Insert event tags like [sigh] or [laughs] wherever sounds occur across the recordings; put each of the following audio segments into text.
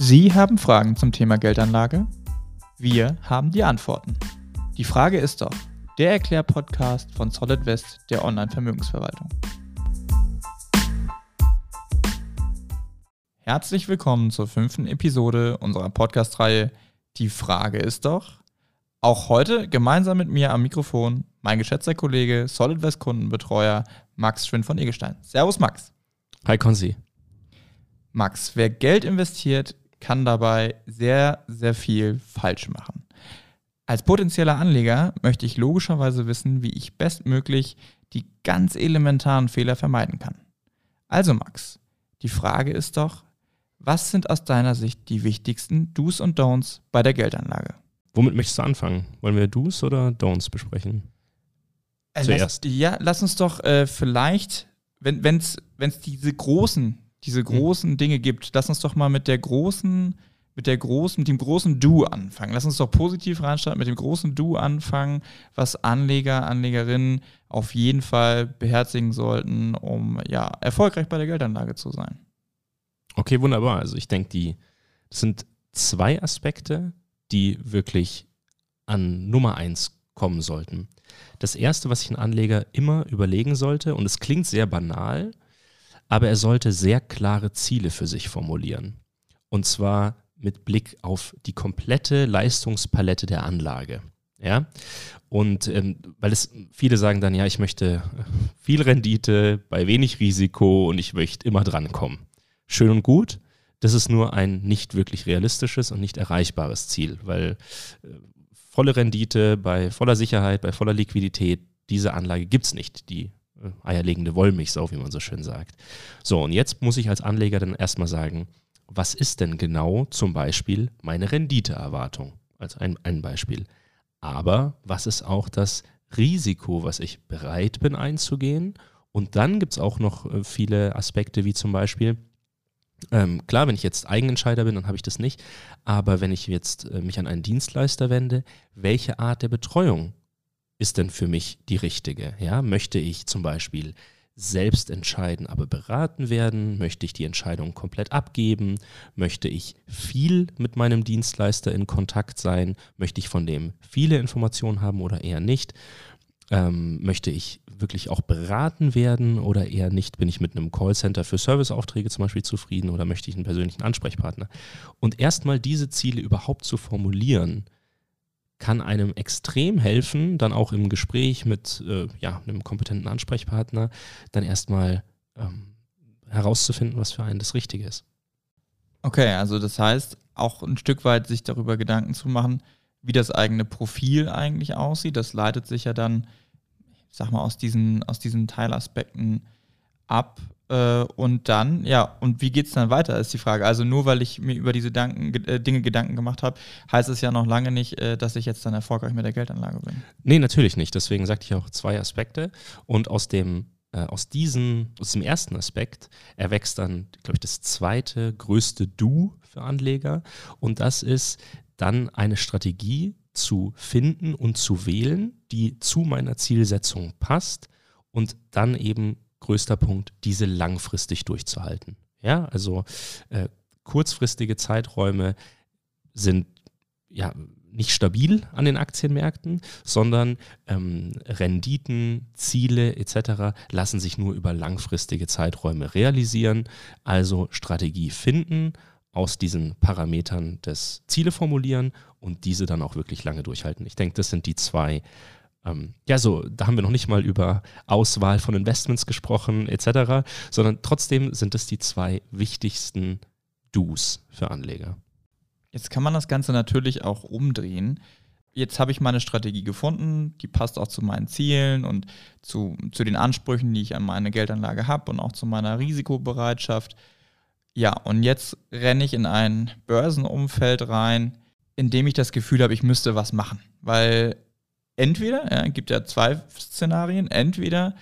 Sie haben Fragen zum Thema Geldanlage? Wir haben die Antworten. Die Frage ist doch, der Erklär-Podcast von Solid West der Online-Vermögensverwaltung. Herzlich willkommen zur fünften Episode unserer Podcast-Reihe Die Frage ist doch. Auch heute gemeinsam mit mir am Mikrofon mein geschätzter Kollege, Solid West Kundenbetreuer Max Schwind von Egelstein. Servus Max. Hi Konzi. Max, wer Geld investiert, kann dabei sehr, sehr viel falsch machen. Als potenzieller Anleger möchte ich logischerweise wissen, wie ich bestmöglich die ganz elementaren Fehler vermeiden kann. Also Max, die Frage ist doch, was sind aus deiner Sicht die wichtigsten Do's und Don'ts bei der Geldanlage? Womit möchtest du anfangen? Wollen wir Do's oder Don'ts besprechen? Äh, Zuerst. Lass, ja, lass uns doch äh, vielleicht, wenn es diese großen diese hm. großen mhm. Dinge gibt, lass uns doch mal mit der großen, mit der großen, mit dem großen Du anfangen. Lass uns doch positiv reinstarten, mit dem großen Du anfangen, was Anleger, Anlegerinnen auf jeden Fall beherzigen sollten, um ja erfolgreich bei der Geldanlage zu sein. Okay, wunderbar. Also ich denke, die das sind zwei Aspekte, die wirklich an Nummer eins kommen sollten. Das erste, was sich ein Anleger immer überlegen sollte, und es klingt sehr banal, aber er sollte sehr klare Ziele für sich formulieren. Und zwar mit Blick auf die komplette Leistungspalette der Anlage. Ja, und ähm, weil es viele sagen dann, ja, ich möchte viel Rendite bei wenig Risiko und ich möchte immer drankommen. Schön und gut. Das ist nur ein nicht wirklich realistisches und nicht erreichbares Ziel, weil äh, volle Rendite bei voller Sicherheit, bei voller Liquidität, diese Anlage gibt es nicht. Die äh, eierlegende Wollmilchsau, wie man so schön sagt. So, und jetzt muss ich als Anleger dann erstmal sagen, was ist denn genau zum Beispiel meine Renditeerwartung? Als ein, ein Beispiel. Aber was ist auch das Risiko, was ich bereit bin einzugehen? Und dann gibt es auch noch äh, viele Aspekte, wie zum Beispiel, ähm, klar, wenn ich jetzt Eigenentscheider bin, dann habe ich das nicht. Aber wenn ich jetzt äh, mich an einen Dienstleister wende, welche Art der Betreuung ist denn für mich die richtige? Ja, möchte ich zum Beispiel selbst entscheiden, aber beraten werden? Möchte ich die Entscheidung komplett abgeben? Möchte ich viel mit meinem Dienstleister in Kontakt sein? Möchte ich von dem viele Informationen haben oder eher nicht? Ähm, möchte ich wirklich auch beraten werden oder eher nicht? Bin ich mit einem Callcenter für Serviceaufträge zum Beispiel zufrieden oder möchte ich einen persönlichen Ansprechpartner? Und erstmal diese Ziele überhaupt zu formulieren, kann einem extrem helfen, dann auch im Gespräch mit äh, ja, einem kompetenten Ansprechpartner, dann erstmal ähm, herauszufinden, was für einen das Richtige ist. Okay, also das heißt, auch ein Stück weit sich darüber Gedanken zu machen, wie das eigene Profil eigentlich aussieht. Das leitet sich ja dann, ich sag mal, aus diesen, aus diesen Teilaspekten ab. Äh, und dann, ja, und wie geht es dann weiter, ist die Frage. Also nur weil ich mir über diese Danken, äh, Dinge Gedanken gemacht habe, heißt es ja noch lange nicht, äh, dass ich jetzt dann erfolgreich mit der Geldanlage bin. Nee, natürlich nicht. Deswegen sagte ich auch zwei Aspekte. Und aus dem äh, aus, diesen, aus dem ersten Aspekt erwächst dann, glaube ich, das zweite größte Du für Anleger. Und das ist dann eine Strategie zu finden und zu wählen, die zu meiner Zielsetzung passt und dann eben größter Punkt, diese langfristig durchzuhalten. Ja, also äh, kurzfristige Zeiträume sind ja nicht stabil an den Aktienmärkten, sondern ähm, Renditen, Ziele etc. lassen sich nur über langfristige Zeiträume realisieren. Also Strategie finden, aus diesen Parametern des Ziele formulieren und diese dann auch wirklich lange durchhalten. Ich denke, das sind die zwei ähm, ja, so, da haben wir noch nicht mal über Auswahl von Investments gesprochen, etc., sondern trotzdem sind es die zwei wichtigsten Do's für Anleger. Jetzt kann man das Ganze natürlich auch umdrehen. Jetzt habe ich meine Strategie gefunden, die passt auch zu meinen Zielen und zu, zu den Ansprüchen, die ich an meine Geldanlage habe und auch zu meiner Risikobereitschaft. Ja, und jetzt renne ich in ein Börsenumfeld rein, in dem ich das Gefühl habe, ich müsste was machen. Weil entweder, ja, gibt ja zwei Szenarien, entweder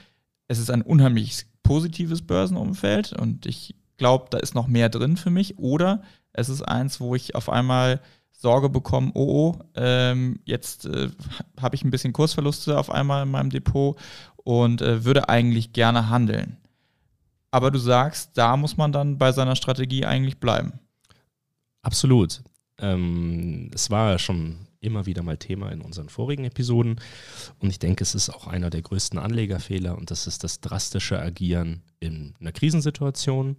es ist ein unheimlich positives Börsenumfeld und ich glaube, da ist noch mehr drin für mich, oder es ist eins, wo ich auf einmal Sorge bekomme, oh, oh ähm, jetzt äh, habe ich ein bisschen Kursverluste auf einmal in meinem Depot und äh, würde eigentlich gerne handeln. Aber du sagst, da muss man dann bei seiner Strategie eigentlich bleiben. Absolut. Ähm, es war schon immer wieder mal Thema in unseren vorigen Episoden und ich denke, es ist auch einer der größten Anlegerfehler und das ist das drastische Agieren in einer Krisensituation.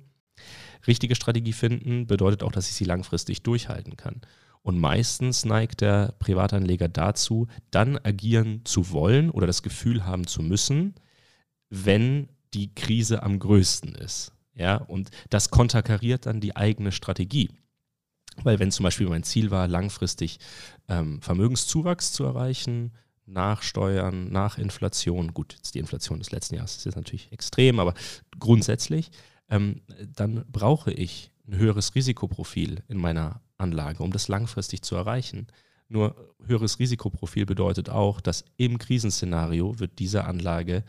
Richtige Strategie finden bedeutet auch, dass ich sie langfristig durchhalten kann. Und meistens neigt der Privatanleger dazu, dann agieren zu wollen oder das Gefühl haben zu müssen, wenn die Krise am größten ist. Ja, und das konterkariert dann die eigene Strategie. Weil wenn zum Beispiel mein Ziel war, langfristig ähm, Vermögenszuwachs zu erreichen, nach Steuern, nach Inflation, gut, jetzt die Inflation des letzten Jahres ist jetzt natürlich extrem, aber grundsätzlich, ähm, dann brauche ich ein höheres Risikoprofil in meiner Anlage, um das langfristig zu erreichen. Nur höheres Risikoprofil bedeutet auch, dass im Krisenszenario wird diese Anlage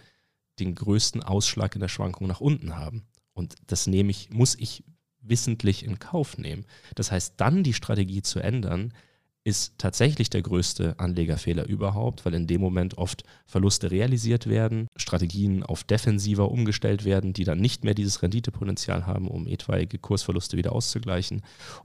den größten Ausschlag in der Schwankung nach unten haben. Und das nehme ich, muss ich wissentlich in Kauf nehmen. Das heißt, dann die Strategie zu ändern, ist tatsächlich der größte Anlegerfehler überhaupt, weil in dem Moment oft Verluste realisiert werden, Strategien auf defensiver umgestellt werden, die dann nicht mehr dieses Renditepotenzial haben, um etwaige Kursverluste wieder auszugleichen.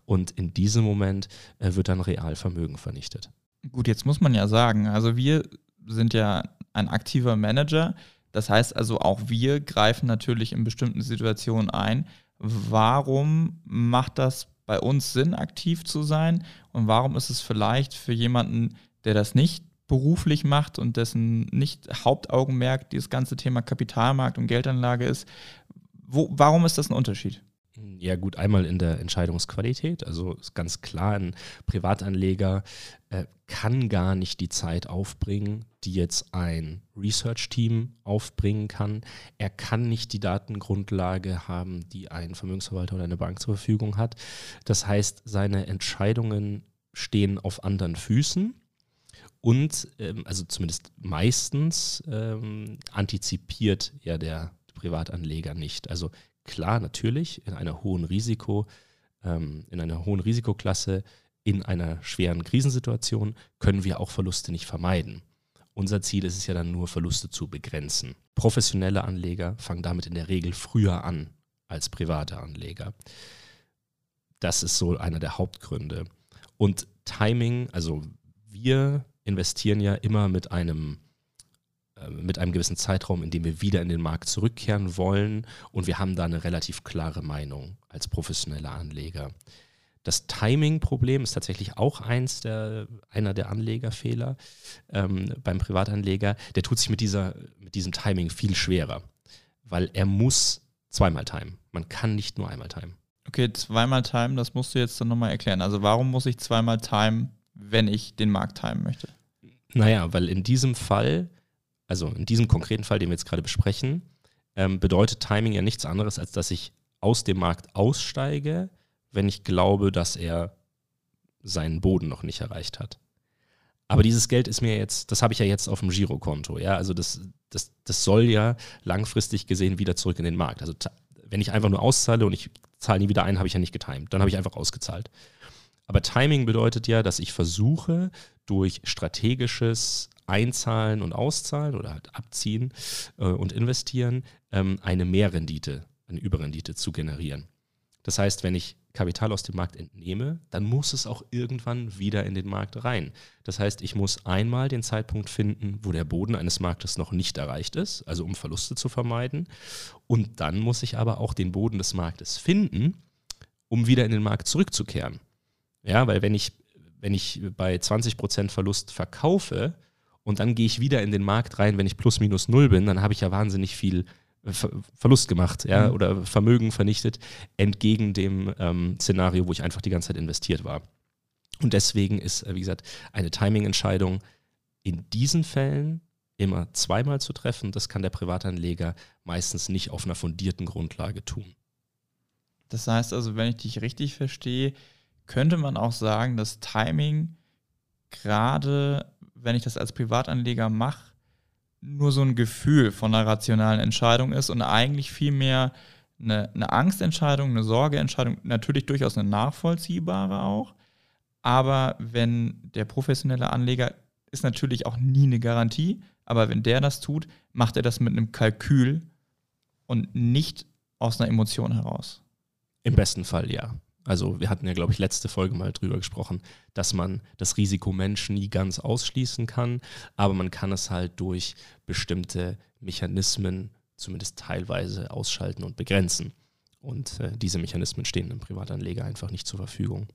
Und in diesem Moment äh, wird dann Realvermögen vernichtet. Gut, jetzt muss man ja sagen, also wir sind ja ein aktiver Manager. Das heißt also, auch wir greifen natürlich in bestimmten Situationen ein. Warum macht das bei uns Sinn, aktiv zu sein? Und warum ist es vielleicht für jemanden, der das nicht beruflich macht und dessen nicht Hauptaugenmerk dieses ganze Thema Kapitalmarkt und Geldanlage ist, wo, warum ist das ein Unterschied? Ja, gut, einmal in der Entscheidungsqualität. Also ist ganz klar, ein Privatanleger äh, kann gar nicht die Zeit aufbringen, die jetzt ein Research-Team aufbringen kann. Er kann nicht die Datengrundlage haben, die ein Vermögensverwalter oder eine Bank zur Verfügung hat. Das heißt, seine Entscheidungen stehen auf anderen Füßen. Und, ähm, also zumindest meistens, ähm, antizipiert ja der Privatanleger nicht. Also klar, natürlich, in einer hohen Risiko, ähm, in einer hohen Risikoklasse, in einer schweren Krisensituation können wir auch Verluste nicht vermeiden. Unser Ziel ist es ja dann nur, Verluste zu begrenzen. Professionelle Anleger fangen damit in der Regel früher an als private Anleger. Das ist so einer der Hauptgründe. Und Timing, also wir investieren ja immer mit einem mit einem gewissen Zeitraum, in dem wir wieder in den Markt zurückkehren wollen. Und wir haben da eine relativ klare Meinung als professionelle Anleger. Das Timing-Problem ist tatsächlich auch eins der, einer der Anlegerfehler ähm, beim Privatanleger. Der tut sich mit, dieser, mit diesem Timing viel schwerer, weil er muss zweimal timen. Man kann nicht nur einmal timen. Okay, zweimal timen, das musst du jetzt dann nochmal erklären. Also warum muss ich zweimal timen, wenn ich den Markt timen möchte? Naja, weil in diesem Fall also in diesem konkreten Fall, den wir jetzt gerade besprechen, ähm, bedeutet Timing ja nichts anderes, als dass ich aus dem Markt aussteige, wenn ich glaube, dass er seinen Boden noch nicht erreicht hat. Aber dieses Geld ist mir jetzt, das habe ich ja jetzt auf dem Girokonto, ja, also das, das, das soll ja langfristig gesehen wieder zurück in den Markt. Also wenn ich einfach nur auszahle und ich zahle nie wieder ein, habe ich ja nicht getimt, dann habe ich einfach ausgezahlt. Aber Timing bedeutet ja, dass ich versuche, durch strategisches Einzahlen und Auszahlen oder halt abziehen äh, und investieren, ähm, eine Mehrrendite, eine Überrendite zu generieren. Das heißt, wenn ich Kapital aus dem Markt entnehme, dann muss es auch irgendwann wieder in den Markt rein. Das heißt, ich muss einmal den Zeitpunkt finden, wo der Boden eines Marktes noch nicht erreicht ist, also um Verluste zu vermeiden. Und dann muss ich aber auch den Boden des Marktes finden, um wieder in den Markt zurückzukehren. Ja, weil wenn ich, wenn ich bei 20% Verlust verkaufe, und dann gehe ich wieder in den Markt rein, wenn ich plus minus null bin, dann habe ich ja wahnsinnig viel äh, Ver Verlust gemacht ja, mhm. oder Vermögen vernichtet, entgegen dem ähm, Szenario, wo ich einfach die ganze Zeit investiert war. Und deswegen ist, äh, wie gesagt, eine Timing-Entscheidung in diesen Fällen immer zweimal zu treffen. Das kann der Privatanleger meistens nicht auf einer fundierten Grundlage tun. Das heißt also, wenn ich dich richtig verstehe, könnte man auch sagen, dass Timing gerade wenn ich das als Privatanleger mache, nur so ein Gefühl von einer rationalen Entscheidung ist und eigentlich vielmehr eine, eine Angstentscheidung, eine Sorgeentscheidung, natürlich durchaus eine nachvollziehbare auch. Aber wenn der professionelle Anleger ist natürlich auch nie eine Garantie, aber wenn der das tut, macht er das mit einem Kalkül und nicht aus einer Emotion heraus. Im besten Fall ja. Also wir hatten ja, glaube ich, letzte Folge mal drüber gesprochen, dass man das Risiko Mensch nie ganz ausschließen kann, aber man kann es halt durch bestimmte Mechanismen zumindest teilweise ausschalten und begrenzen. Und äh, diese Mechanismen stehen einem Privatanleger einfach nicht zur Verfügung.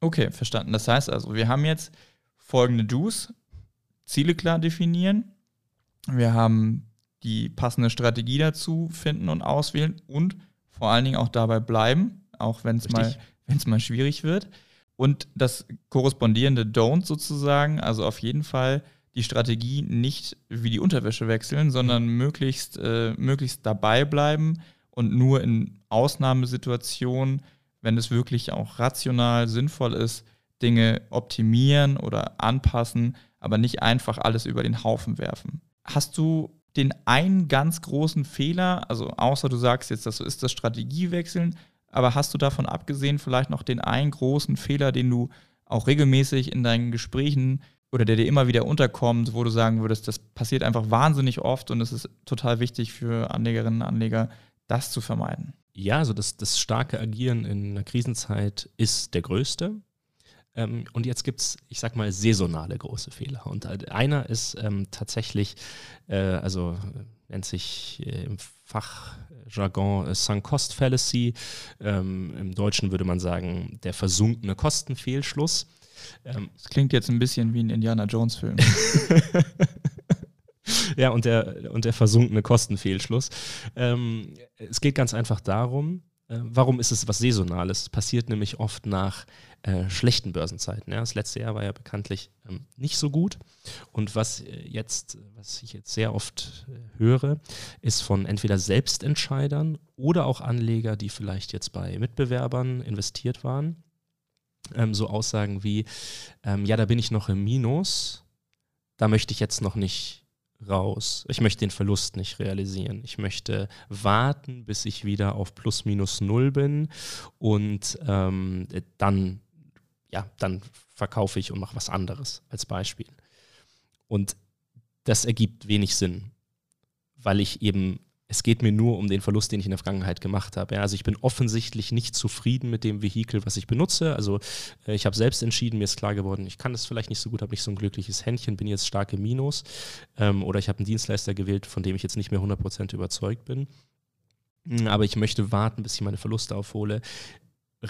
Okay, verstanden. Das heißt also, wir haben jetzt folgende Do's. Ziele klar definieren. Wir haben die passende Strategie dazu finden und auswählen und vor allen Dingen auch dabei bleiben, auch wenn es mal, mal schwierig wird. Und das korrespondierende Don't sozusagen, also auf jeden Fall die Strategie nicht wie die Unterwäsche wechseln, sondern mhm. möglichst, äh, möglichst dabei bleiben und nur in Ausnahmesituationen, wenn es wirklich auch rational sinnvoll ist, Dinge optimieren oder anpassen, aber nicht einfach alles über den Haufen werfen. Hast du den einen ganz großen Fehler, also außer du sagst jetzt, das ist das Strategiewechseln, aber hast du davon abgesehen vielleicht noch den einen großen Fehler, den du auch regelmäßig in deinen Gesprächen oder der dir immer wieder unterkommt, wo du sagen würdest, das passiert einfach wahnsinnig oft und es ist total wichtig für Anlegerinnen und Anleger, das zu vermeiden? Ja, also das, das starke Agieren in einer Krisenzeit ist der größte. Ähm, und jetzt gibt es, ich sag mal, saisonale große Fehler. Und einer ist ähm, tatsächlich, äh, also nennt sich äh, im Fachjargon äh, Sunk Cost Fallacy. Ähm, Im Deutschen würde man sagen, der versunkene Kostenfehlschluss. Das klingt jetzt ein bisschen wie ein Indiana Jones-Film. [laughs] [laughs] ja, und der, und der versunkene Kostenfehlschluss. Es geht ganz einfach darum, äh, warum ist es was Saisonales? Es passiert nämlich oft nach äh, schlechten Börsenzeiten. Ja? Das letzte Jahr war ja bekanntlich ähm, nicht so gut. Und was äh, jetzt, was ich jetzt sehr oft äh, höre, ist von entweder Selbstentscheidern oder auch Anleger, die vielleicht jetzt bei Mitbewerbern investiert waren, ähm, so Aussagen wie, ähm, ja, da bin ich noch im Minus, da möchte ich jetzt noch nicht raus. Ich möchte den Verlust nicht realisieren. Ich möchte warten, bis ich wieder auf plus minus null bin und ähm, dann, ja, dann verkaufe ich und mache was anderes als Beispiel. Und das ergibt wenig Sinn, weil ich eben es geht mir nur um den Verlust, den ich in der Vergangenheit gemacht habe. Ja, also ich bin offensichtlich nicht zufrieden mit dem Vehikel, was ich benutze. Also äh, ich habe selbst entschieden, mir ist klar geworden, ich kann das vielleicht nicht so gut, habe nicht so ein glückliches Händchen, bin jetzt stark im Minus. Ähm, oder ich habe einen Dienstleister gewählt, von dem ich jetzt nicht mehr 100% überzeugt bin. Hm, aber ich möchte warten, bis ich meine Verluste aufhole.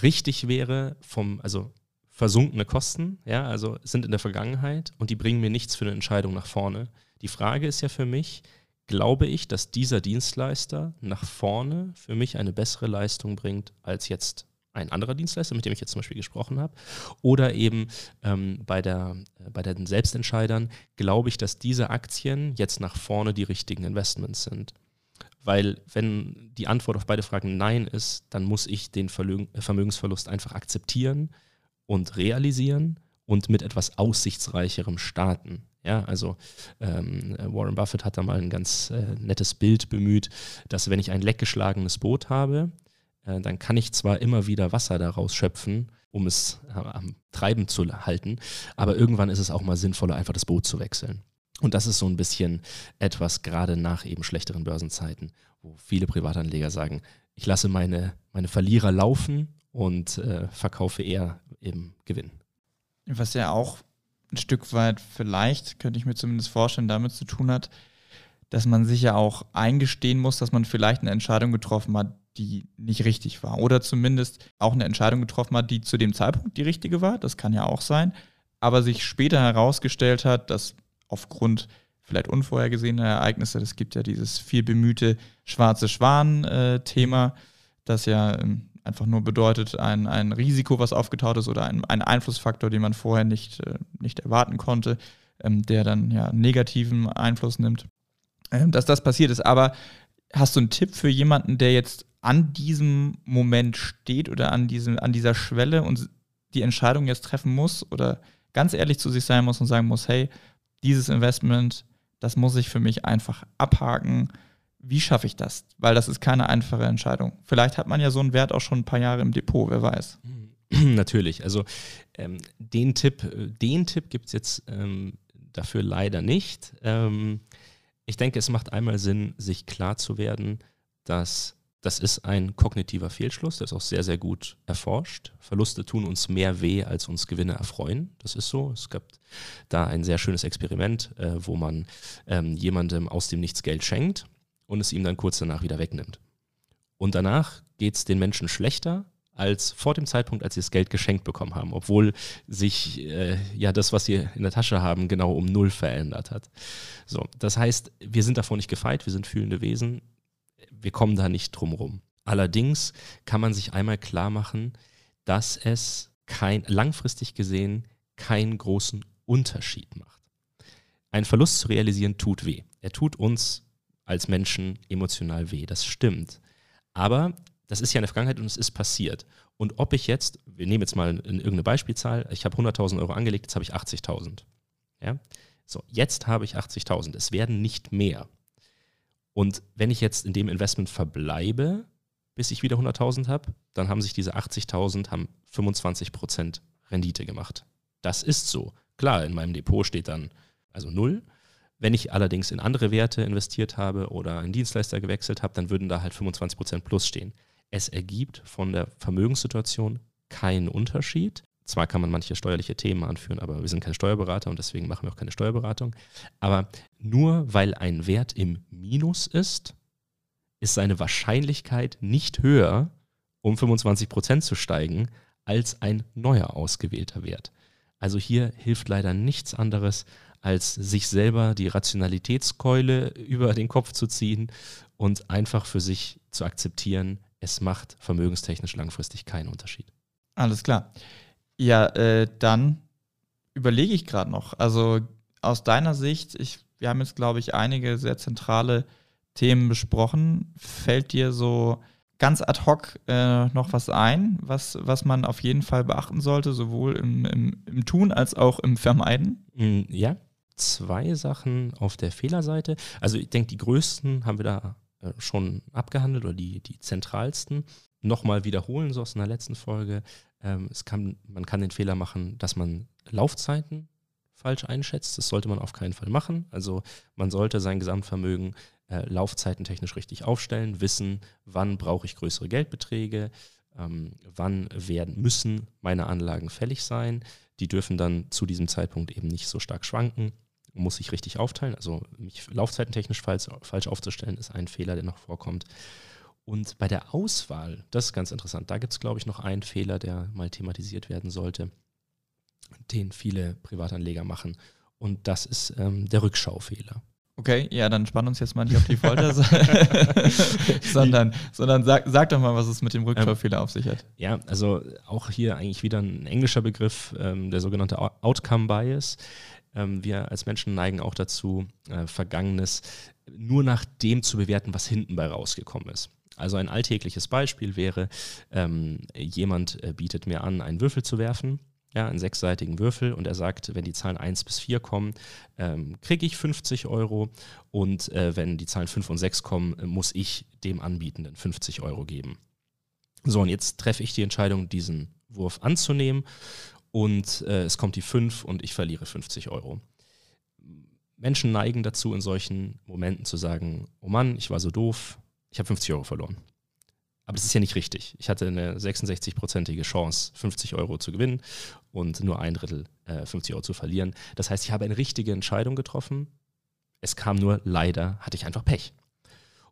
Richtig wäre vom, also versunkene Kosten, ja, also sind in der Vergangenheit und die bringen mir nichts für eine Entscheidung nach vorne. Die Frage ist ja für mich, glaube ich, dass dieser Dienstleister nach vorne für mich eine bessere Leistung bringt als jetzt ein anderer Dienstleister, mit dem ich jetzt zum Beispiel gesprochen habe. Oder eben ähm, bei, der, äh, bei den Selbstentscheidern glaube ich, dass diese Aktien jetzt nach vorne die richtigen Investments sind. Weil wenn die Antwort auf beide Fragen Nein ist, dann muss ich den Vermögensverlust einfach akzeptieren und realisieren und mit etwas Aussichtsreicherem starten. Ja, also ähm, Warren Buffett hat da mal ein ganz äh, nettes Bild bemüht, dass wenn ich ein leckgeschlagenes Boot habe, äh, dann kann ich zwar immer wieder Wasser daraus schöpfen, um es äh, am Treiben zu halten, aber irgendwann ist es auch mal sinnvoller, einfach das Boot zu wechseln. Und das ist so ein bisschen etwas gerade nach eben schlechteren Börsenzeiten, wo viele Privatanleger sagen, ich lasse meine, meine Verlierer laufen und äh, verkaufe eher im Gewinn. Was ja auch ein Stück weit vielleicht, könnte ich mir zumindest vorstellen, damit zu tun hat, dass man sich ja auch eingestehen muss, dass man vielleicht eine Entscheidung getroffen hat, die nicht richtig war. Oder zumindest auch eine Entscheidung getroffen hat, die zu dem Zeitpunkt die richtige war. Das kann ja auch sein. Aber sich später herausgestellt hat, dass aufgrund vielleicht unvorhergesehener Ereignisse, das gibt ja dieses viel bemühte schwarze Schwan-Thema, das ja ähm, einfach nur bedeutet, ein, ein Risiko, was aufgetaucht ist oder ein, ein Einflussfaktor, den man vorher nicht, äh, nicht erwarten konnte, ähm, der dann ja negativen Einfluss nimmt, ähm, dass das passiert ist. Aber hast du einen Tipp für jemanden, der jetzt an diesem Moment steht oder an, diesem, an dieser Schwelle und die Entscheidung jetzt treffen muss oder ganz ehrlich zu sich sein muss und sagen muss, hey, dieses Investment, das muss ich für mich einfach abhaken wie schaffe ich das? Weil das ist keine einfache Entscheidung. Vielleicht hat man ja so einen Wert auch schon ein paar Jahre im Depot, wer weiß. [clears throat] Natürlich. Also ähm, den Tipp, den Tipp gibt es jetzt ähm, dafür leider nicht. Ähm, ich denke, es macht einmal Sinn, sich klar zu werden, dass Das ist ein kognitiver Fehlschluss, der ist auch sehr, sehr gut erforscht. Verluste tun uns mehr weh, als uns Gewinne erfreuen. Das ist so. Es gab da ein sehr schönes Experiment, äh, wo man ähm, jemandem aus dem Nichts Geld schenkt und es ihm dann kurz danach wieder wegnimmt. Und danach geht es den Menschen schlechter als vor dem Zeitpunkt, als sie das Geld geschenkt bekommen haben, obwohl sich äh, ja das, was sie in der Tasche haben, genau um null verändert hat. So, das heißt, wir sind davor nicht gefeit, wir sind fühlende Wesen wir kommen da nicht drum rum. Allerdings kann man sich einmal klar machen, dass es kein, langfristig gesehen keinen großen Unterschied macht. Ein Verlust zu realisieren tut weh. Er tut uns als Menschen emotional weh. Das stimmt. Aber das ist ja in der Vergangenheit und es ist passiert. Und ob ich jetzt, wir nehmen jetzt mal irgendeine Beispielzahl, ich habe 100.000 Euro angelegt, jetzt habe ich 80.000. Ja? So, jetzt habe ich 80.000. Es werden nicht mehr. Und wenn ich jetzt in dem Investment verbleibe, bis ich wieder 100.000 habe, dann haben sich diese 80.000 haben 25% Rendite gemacht. Das ist so. Klar, in meinem Depot steht dann also null. Wenn ich allerdings in andere Werte investiert habe oder einen Dienstleister gewechselt habe, dann würden da halt 25% plus stehen. Es ergibt von der Vermögenssituation keinen Unterschied. Zwar kann man manche steuerliche Themen anführen, aber wir sind keine Steuerberater und deswegen machen wir auch keine Steuerberatung. Aber nur weil ein Wert im Minus ist, ist seine Wahrscheinlichkeit nicht höher, um 25 Prozent zu steigen, als ein neuer ausgewählter Wert. Also hier hilft leider nichts anderes, als sich selber die Rationalitätskeule [laughs] über den Kopf zu ziehen und einfach für sich zu akzeptieren, es macht vermögenstechnisch langfristig keinen Unterschied. Alles klar. Ja, äh, dann überlege ich gerade noch. Also aus deiner Sicht, ich, wir haben jetzt, glaube ich, einige sehr zentrale Themen besprochen. Fällt dir so ganz ad hoc äh, noch was ein, was, was man auf jeden Fall beachten sollte, sowohl im, im, im Tun als auch im Vermeiden? Mm, ja, zwei Sachen auf der Fehlerseite. Also ich denke, die größten haben wir da äh, schon abgehandelt oder die, die zentralsten. Nochmal wiederholen, so aus einer letzten Folge. Ähm, es kann, man kann den Fehler machen, dass man Laufzeiten falsch einschätzt. Das sollte man auf keinen Fall machen. Also man sollte sein Gesamtvermögen äh, laufzeitentechnisch richtig aufstellen, wissen, wann brauche ich größere Geldbeträge, ähm, wann werden müssen meine Anlagen fällig sein. Die dürfen dann zu diesem Zeitpunkt eben nicht so stark schwanken. Muss ich richtig aufteilen. Also mich laufzeitentechnisch falsch, falsch aufzustellen, ist ein Fehler, der noch vorkommt. Und bei der Auswahl, das ist ganz interessant, da gibt es, glaube ich, noch einen Fehler, der mal thematisiert werden sollte, den viele Privatanleger machen. Und das ist ähm, der Rückschaufehler. Okay, ja, dann spann uns jetzt mal nicht auf die Folter, [laughs] sondern, sondern sag, sag doch mal, was es mit dem Rückschaufehler ähm, auf sich hat. Ja, also auch hier eigentlich wieder ein englischer Begriff, ähm, der sogenannte Outcome Bias. Ähm, wir als Menschen neigen auch dazu, äh, Vergangenes nur nach dem zu bewerten, was hinten bei rausgekommen ist. Also ein alltägliches Beispiel wäre, ähm, jemand äh, bietet mir an, einen Würfel zu werfen, ja, einen sechsseitigen Würfel, und er sagt, wenn die Zahlen 1 bis 4 kommen, ähm, kriege ich 50 Euro und äh, wenn die Zahlen 5 und 6 kommen, muss ich dem Anbietenden 50 Euro geben. So, und jetzt treffe ich die Entscheidung, diesen Wurf anzunehmen und äh, es kommt die 5 und ich verliere 50 Euro. Menschen neigen dazu, in solchen Momenten zu sagen, oh Mann, ich war so doof, ich habe 50 Euro verloren. Aber das ist ja nicht richtig. Ich hatte eine 66-prozentige Chance, 50 Euro zu gewinnen und nur ein Drittel äh, 50 Euro zu verlieren. Das heißt, ich habe eine richtige Entscheidung getroffen. Es kam nur leider, hatte ich einfach Pech.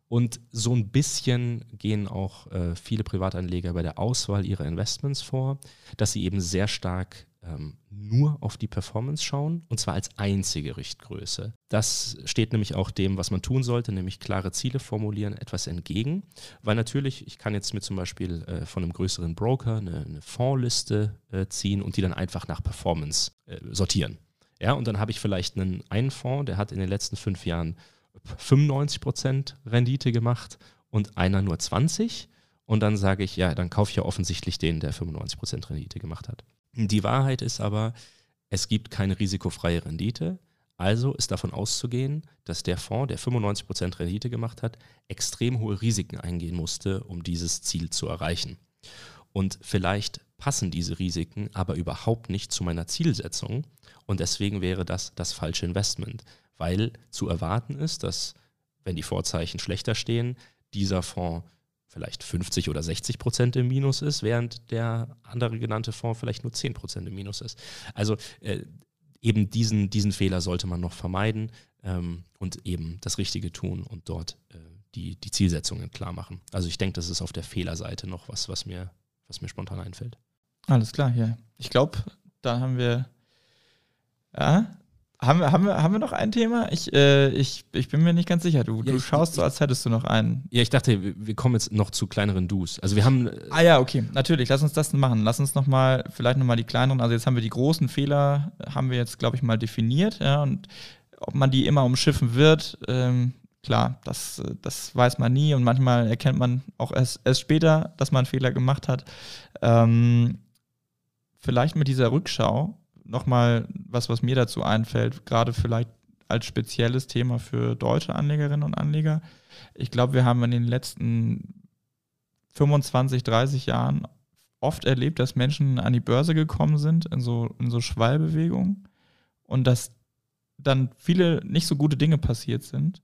Und so ein bisschen gehen auch äh, viele Privatanleger bei der Auswahl ihrer Investments vor, dass sie eben sehr stark ähm, nur auf die Performance schauen und zwar als einzige Richtgröße. Das steht nämlich auch dem, was man tun sollte, nämlich klare Ziele formulieren, etwas entgegen. Weil natürlich, ich kann jetzt mir zum Beispiel äh, von einem größeren Broker eine, eine Fondsliste äh, ziehen und die dann einfach nach Performance äh, sortieren. Ja, und dann habe ich vielleicht einen, einen Fonds, der hat in den letzten fünf Jahren 95% Rendite gemacht und einer nur 20%. Und dann sage ich, ja, dann kaufe ich ja offensichtlich den, der 95% Rendite gemacht hat. Die Wahrheit ist aber, es gibt keine risikofreie Rendite. Also ist davon auszugehen, dass der Fonds, der 95% Rendite gemacht hat, extrem hohe Risiken eingehen musste, um dieses Ziel zu erreichen. Und vielleicht passen diese Risiken aber überhaupt nicht zu meiner Zielsetzung. Und deswegen wäre das das falsche Investment, weil zu erwarten ist, dass, wenn die Vorzeichen schlechter stehen, dieser Fonds vielleicht 50 oder 60 Prozent im Minus ist, während der andere genannte Fonds vielleicht nur 10 Prozent im Minus ist. Also äh, eben diesen, diesen Fehler sollte man noch vermeiden ähm, und eben das Richtige tun und dort äh, die, die Zielsetzungen klar machen. Also ich denke, das ist auf der Fehlerseite noch was, was mir, was mir spontan einfällt. Alles klar, ja. Ich glaube, da haben wir ja, haben wir, haben, wir, haben wir noch ein Thema? Ich, äh, ich, ich bin mir nicht ganz sicher. Du, ja, du schaust so, als hättest du noch einen. Ja, ich dachte, wir kommen jetzt noch zu kleineren Do's. Also wir haben. Äh, ah ja, okay, natürlich. Lass uns das machen. Lass uns noch mal, vielleicht noch mal die kleineren. Also jetzt haben wir die großen Fehler, haben wir jetzt, glaube ich, mal definiert. Ja, und ob man die immer umschiffen wird, ähm, klar, das, das weiß man nie. Und manchmal erkennt man auch erst, erst später, dass man einen Fehler gemacht hat. Ähm, vielleicht mit dieser Rückschau nochmal was, was mir dazu einfällt, gerade vielleicht als spezielles Thema für deutsche Anlegerinnen und Anleger. Ich glaube, wir haben in den letzten 25, 30 Jahren oft erlebt, dass Menschen an die Börse gekommen sind, in so, in so Schwallbewegungen und dass dann viele nicht so gute Dinge passiert sind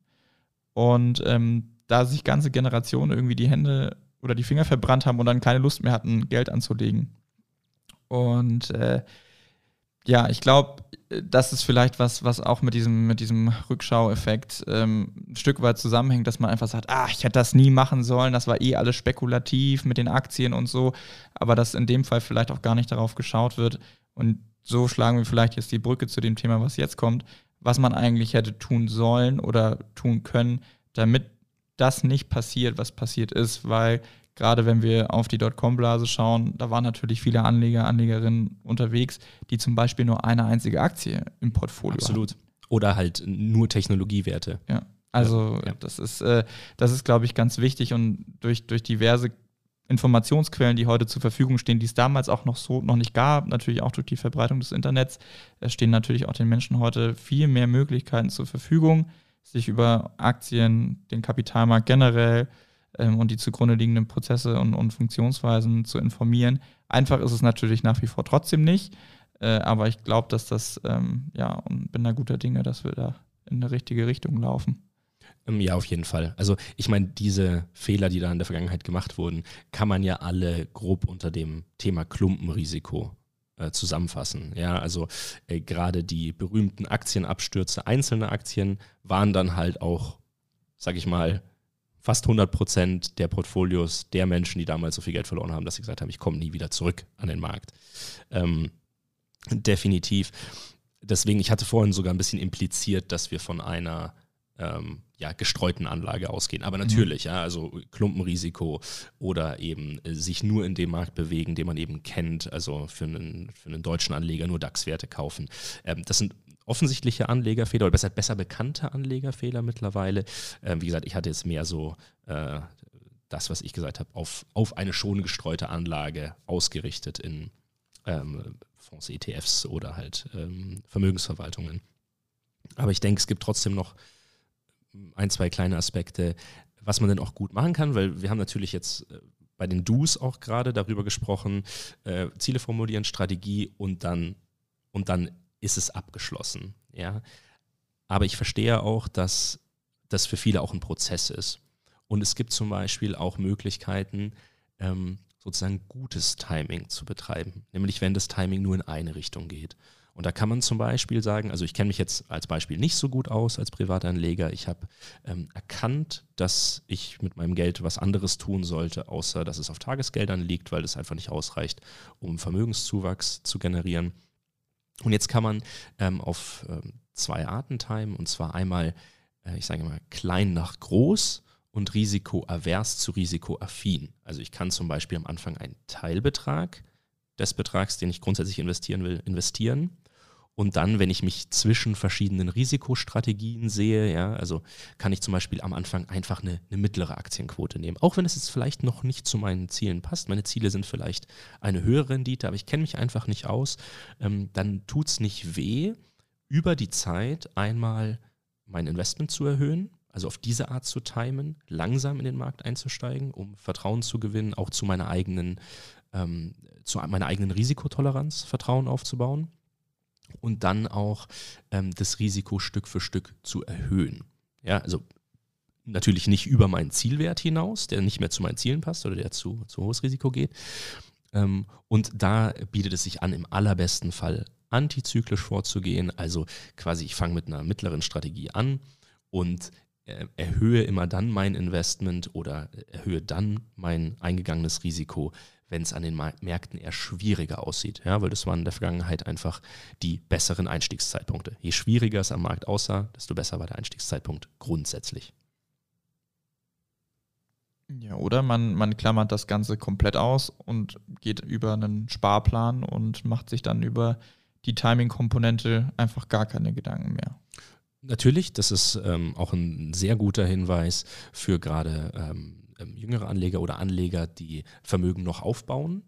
und ähm, da sich ganze Generationen irgendwie die Hände oder die Finger verbrannt haben und dann keine Lust mehr hatten, Geld anzulegen. Und äh, ja, ich glaube, das ist vielleicht was, was auch mit diesem, mit diesem Rückschaueffekt ähm, ein Stück weit zusammenhängt, dass man einfach sagt, ah, ich hätte das nie machen sollen, das war eh alles spekulativ mit den Aktien und so, aber dass in dem Fall vielleicht auch gar nicht darauf geschaut wird. Und so schlagen wir vielleicht jetzt die Brücke zu dem Thema, was jetzt kommt, was man eigentlich hätte tun sollen oder tun können, damit das nicht passiert, was passiert ist, weil gerade wenn wir auf die Dotcom-Blase schauen, da waren natürlich viele Anleger, Anlegerinnen unterwegs, die zum Beispiel nur eine einzige Aktie im Portfolio Absolut. Hatten. Oder halt nur Technologiewerte. Ja. Also ja. das ist, äh, das ist, glaube ich, ganz wichtig und durch, durch diverse Informationsquellen, die heute zur Verfügung stehen, die es damals auch noch so noch nicht gab, natürlich auch durch die Verbreitung des Internets, stehen natürlich auch den Menschen heute viel mehr Möglichkeiten zur Verfügung, sich über Aktien, den Kapitalmarkt generell ähm, und die zugrunde liegenden Prozesse und, und, Funktionsweisen zu informieren. Einfach ist es natürlich nach wie vor trotzdem nicht, äh, aber ich glaube, dass das, ähm, ja, und bin da guter Dinge, dass wir da in eine richtige Richtung laufen. Ähm, ja, auf jeden Fall. Also ich meine, diese Fehler, die da in der Vergangenheit gemacht wurden, kann man ja alle grob unter dem Thema Klumpenrisiko äh, zusammenfassen. Ja, also äh, gerade die berühmten Aktienabstürze einzelner Aktien waren dann halt auch, sag ich mal, fast 100 Prozent der Portfolios der Menschen, die damals so viel Geld verloren haben, dass sie gesagt haben, ich komme nie wieder zurück an den Markt. Ähm, definitiv. Deswegen, ich hatte vorhin sogar ein bisschen impliziert, dass wir von einer ähm, ja, gestreuten Anlage ausgehen. Aber mhm. natürlich, mhm. ja, also Klumpenrisiko oder eben äh, sich nur in dem Markt bewegen, den man eben kennt, also für einen, für einen deutschen Anleger nur DAX-Werte kaufen. Ähm, das sind offensichtliche Anlegerfehler oder besser, besser bekannte Anlegerfehler mittlerweile. Ähm, wie gesagt, ich hatte jetzt mehr so äh, das, was ich gesagt habe, auf, auf eine schon gestreute Anlage ausgerichtet in ähm, Fonds, ETFs oder halt ähm, Vermögensverwaltungen. Aber ich denke, es gibt trotzdem noch ein, zwei kleine Aspekte, was man denn auch gut machen kann, weil wir haben natürlich jetzt äh, bei den Do's auch gerade darüber gesprochen, äh, Ziele formulieren, Strategie und dann, und dann ist es abgeschlossen. Ja? Aber ich verstehe auch, dass das für viele auch ein Prozess ist. Und es gibt zum Beispiel auch Möglichkeiten, ähm, sozusagen gutes Timing zu betreiben. Nämlich wenn das Timing nur in eine Richtung geht. Und da kann man zum Beispiel sagen, also ich kenne mich jetzt als Beispiel nicht so gut aus als Privatanleger. Ich habe ähm, erkannt, dass ich mit meinem Geld was anderes tun sollte, außer dass es auf Tagesgeldern liegt, weil es einfach nicht ausreicht, um Vermögenszuwachs zu generieren. Und jetzt kann man ähm, auf ähm, zwei Arten timen, und zwar einmal, äh, ich sage mal, klein nach groß und risikoavers zu risikoaffin. Also ich kann zum Beispiel am Anfang einen Teilbetrag des Betrags, den ich grundsätzlich investieren will, investieren und dann, wenn ich mich zwischen verschiedenen Risikostrategien sehe, ja, also kann ich zum Beispiel am Anfang einfach eine, eine, mittlere Aktienquote nehmen. Auch wenn es jetzt vielleicht noch nicht zu meinen Zielen passt. Meine Ziele sind vielleicht eine höhere Rendite, aber ich kenne mich einfach nicht aus. Ähm, dann tut es nicht weh, über die Zeit einmal mein Investment zu erhöhen, also auf diese Art zu timen, langsam in den Markt einzusteigen, um Vertrauen zu gewinnen, auch zu meiner eigenen, ähm, zu meiner eigenen Risikotoleranz Vertrauen aufzubauen und dann auch ähm, das Risiko Stück für Stück zu erhöhen. Ja, also natürlich nicht über meinen Zielwert hinaus, der nicht mehr zu meinen Zielen passt oder der zu, zu hohes Risiko geht. Ähm, und da bietet es sich an, im allerbesten Fall antizyklisch vorzugehen. Also quasi, ich fange mit einer mittleren Strategie an und äh, erhöhe immer dann mein Investment oder erhöhe dann mein eingegangenes Risiko, wenn es an den Märkten eher schwieriger aussieht. Ja, weil das waren in der Vergangenheit einfach die besseren Einstiegszeitpunkte. Je schwieriger es am Markt aussah, desto besser war der Einstiegszeitpunkt grundsätzlich. Ja, oder man, man klammert das Ganze komplett aus und geht über einen Sparplan und macht sich dann über die Timing-Komponente einfach gar keine Gedanken mehr. Natürlich, das ist ähm, auch ein sehr guter Hinweis für gerade ähm, ähm jüngere Anleger oder Anleger, die Vermögen noch aufbauen.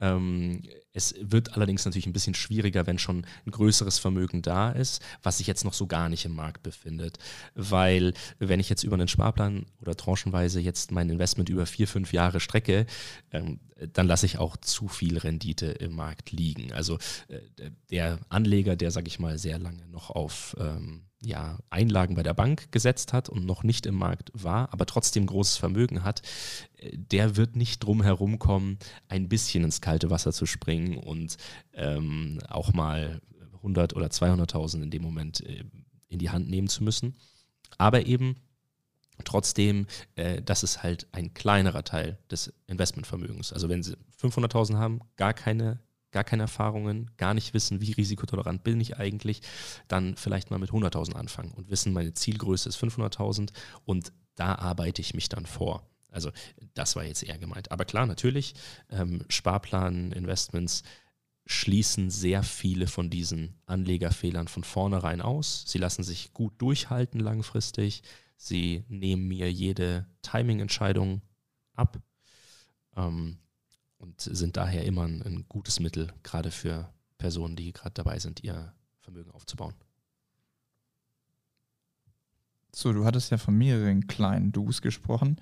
Ähm, es wird allerdings natürlich ein bisschen schwieriger, wenn schon ein größeres Vermögen da ist, was sich jetzt noch so gar nicht im Markt befindet. Weil wenn ich jetzt über einen Sparplan oder tranchenweise jetzt mein Investment über vier, fünf Jahre strecke, ähm, dann lasse ich auch zu viel Rendite im Markt liegen. Also äh, der Anleger, der, sage ich mal, sehr lange noch auf ähm, ja, Einlagen bei der Bank gesetzt hat und noch nicht im Markt war, aber trotzdem großes Vermögen hat, äh, der wird nicht drum herum kommen, ein bisschen ins kalte Wasser zu springen und ähm, auch mal 100 oder 200.000 in dem Moment äh, in die Hand nehmen zu müssen. Aber eben Trotzdem, äh, das ist halt ein kleinerer Teil des Investmentvermögens. Also wenn Sie 500.000 haben, gar keine gar keine Erfahrungen, gar nicht wissen, wie risikotolerant bin ich eigentlich, dann vielleicht mal mit 100.000 anfangen und wissen, meine Zielgröße ist 500.000 und da arbeite ich mich dann vor. Also das war jetzt eher gemeint. Aber klar, natürlich, ähm, Sparplan, Investments schließen sehr viele von diesen Anlegerfehlern von vornherein aus. Sie lassen sich gut durchhalten langfristig. Sie nehmen mir jede Timing-Entscheidung ab. Ähm, und sind daher immer ein, ein gutes Mittel, gerade für Personen, die gerade dabei sind, ihr Vermögen aufzubauen. So, du hattest ja von mehreren kleinen Do's gesprochen.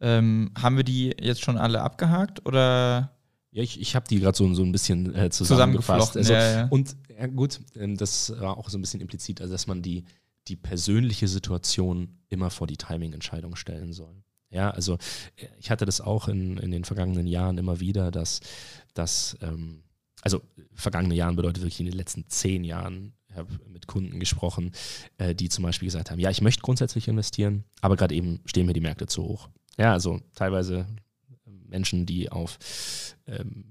Ähm, haben wir die jetzt schon alle abgehakt oder? Ja, ich, ich habe die gerade so, so ein bisschen äh, zusammengefasst. Also, ja, ja. Und ja, gut, ähm, das war auch so ein bisschen implizit, also dass man die, die persönliche Situation immer vor die Timing-Entscheidung stellen soll. Ja, also äh, ich hatte das auch in, in den vergangenen Jahren immer wieder, dass, dass ähm, also vergangene Jahren bedeutet wirklich in den letzten zehn Jahren, ich habe mit Kunden gesprochen, äh, die zum Beispiel gesagt haben, ja, ich möchte grundsätzlich investieren, aber gerade eben stehen mir die Märkte zu hoch. Ja, also teilweise Menschen, die auf ähm,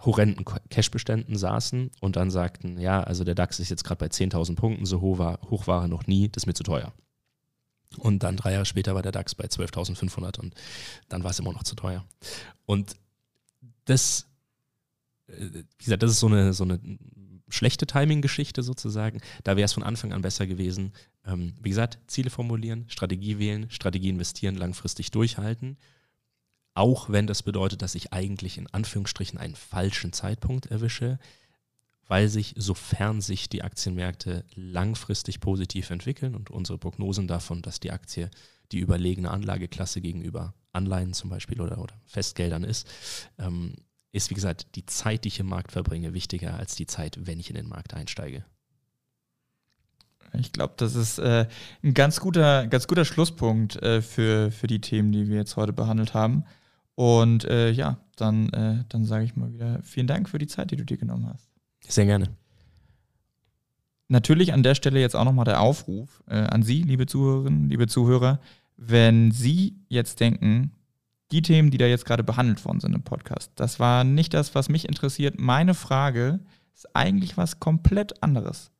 horrenden Cashbeständen saßen und dann sagten, ja, also der DAX ist jetzt gerade bei 10.000 Punkten, so hoch war, hoch war er noch nie, das ist mir zu teuer. Und dann drei Jahre später war der DAX bei 12.500 und dann war es immer noch zu teuer. Und das, äh, wie gesagt, das ist so eine, so eine schlechte Timing-Geschichte sozusagen. Da wäre es von Anfang an besser gewesen. Ähm, wie gesagt, Ziele formulieren, Strategie wählen, Strategie investieren, langfristig durchhalten. Auch wenn das bedeutet, dass ich eigentlich in Anführungsstrichen einen falschen Zeitpunkt erwische, weil sich, sofern sich die Aktienmärkte langfristig positiv entwickeln und unsere Prognosen davon, dass die Aktie die überlegene Anlageklasse gegenüber Anleihen zum Beispiel oder, oder Festgeldern ist, ähm, ist, wie gesagt, die Zeit, die ich im Markt verbringe, wichtiger als die Zeit, wenn ich in den Markt einsteige. Ich glaube, das ist äh, ein ganz guter, ganz guter Schlusspunkt äh, für, für die Themen, die wir jetzt heute behandelt haben. Und äh, ja, dann, äh, dann sage ich mal wieder vielen Dank für die Zeit, die du dir genommen hast. Sehr gerne. Natürlich an der Stelle jetzt auch nochmal der Aufruf äh, an Sie, liebe Zuhörerinnen, liebe Zuhörer, wenn Sie jetzt denken, die Themen, die da jetzt gerade behandelt worden sind im Podcast, das war nicht das, was mich interessiert. Meine Frage ist eigentlich was komplett anderes.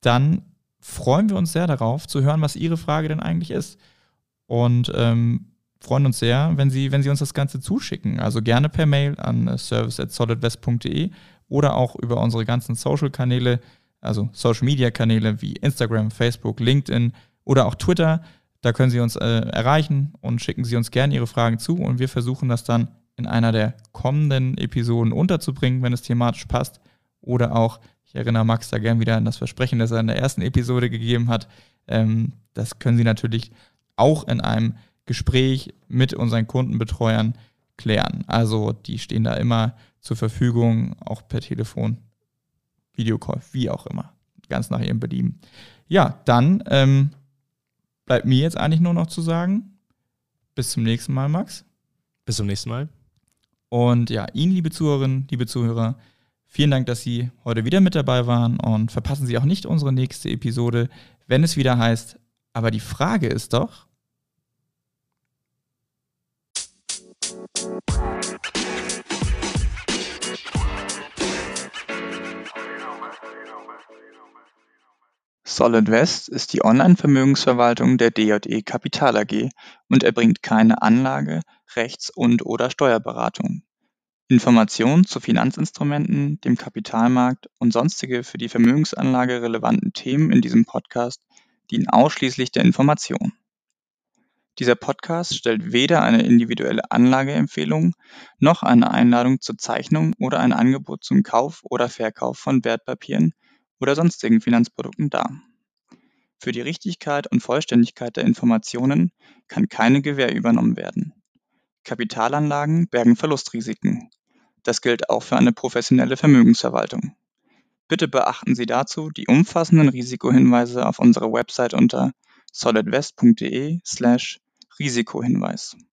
Dann freuen wir uns sehr darauf, zu hören, was Ihre Frage denn eigentlich ist. Und ähm, freuen uns sehr, wenn Sie, wenn Sie uns das Ganze zuschicken. Also gerne per Mail an service.solidwest.de oder auch über unsere ganzen Social-Kanäle, also Social-Media-Kanäle wie Instagram, Facebook, LinkedIn oder auch Twitter. Da können Sie uns äh, erreichen und schicken Sie uns gerne Ihre Fragen zu und wir versuchen das dann in einer der kommenden Episoden unterzubringen, wenn es thematisch passt. Oder auch, ich erinnere Max da gern wieder an das Versprechen, das er in der ersten Episode gegeben hat. Ähm, das können Sie natürlich auch in einem Gespräch mit unseren Kundenbetreuern klären. Also die stehen da immer zur Verfügung, auch per Telefon, Videocall, wie auch immer. Ganz nach ihrem Belieben. Ja, dann ähm, bleibt mir jetzt eigentlich nur noch zu sagen, bis zum nächsten Mal, Max. Bis zum nächsten Mal. Und ja, Ihnen, liebe Zuhörerinnen, liebe Zuhörer, vielen Dank, dass Sie heute wieder mit dabei waren und verpassen Sie auch nicht unsere nächste Episode, wenn es wieder heißt, aber die Frage ist doch, Solid West ist die Online-Vermögensverwaltung der DJE Kapital AG und erbringt keine Anlage-, Rechts- und/oder Steuerberatung. Informationen zu Finanzinstrumenten, dem Kapitalmarkt und sonstige für die Vermögensanlage relevanten Themen in diesem Podcast dienen ausschließlich der Information. Dieser Podcast stellt weder eine individuelle Anlageempfehlung noch eine Einladung zur Zeichnung oder ein Angebot zum Kauf oder Verkauf von Wertpapieren oder sonstigen Finanzprodukten dar. Für die Richtigkeit und Vollständigkeit der Informationen kann keine Gewähr übernommen werden. Kapitalanlagen bergen Verlustrisiken. Das gilt auch für eine professionelle Vermögensverwaltung. Bitte beachten Sie dazu die umfassenden Risikohinweise auf unserer Website unter solidwest.de/risikohinweis.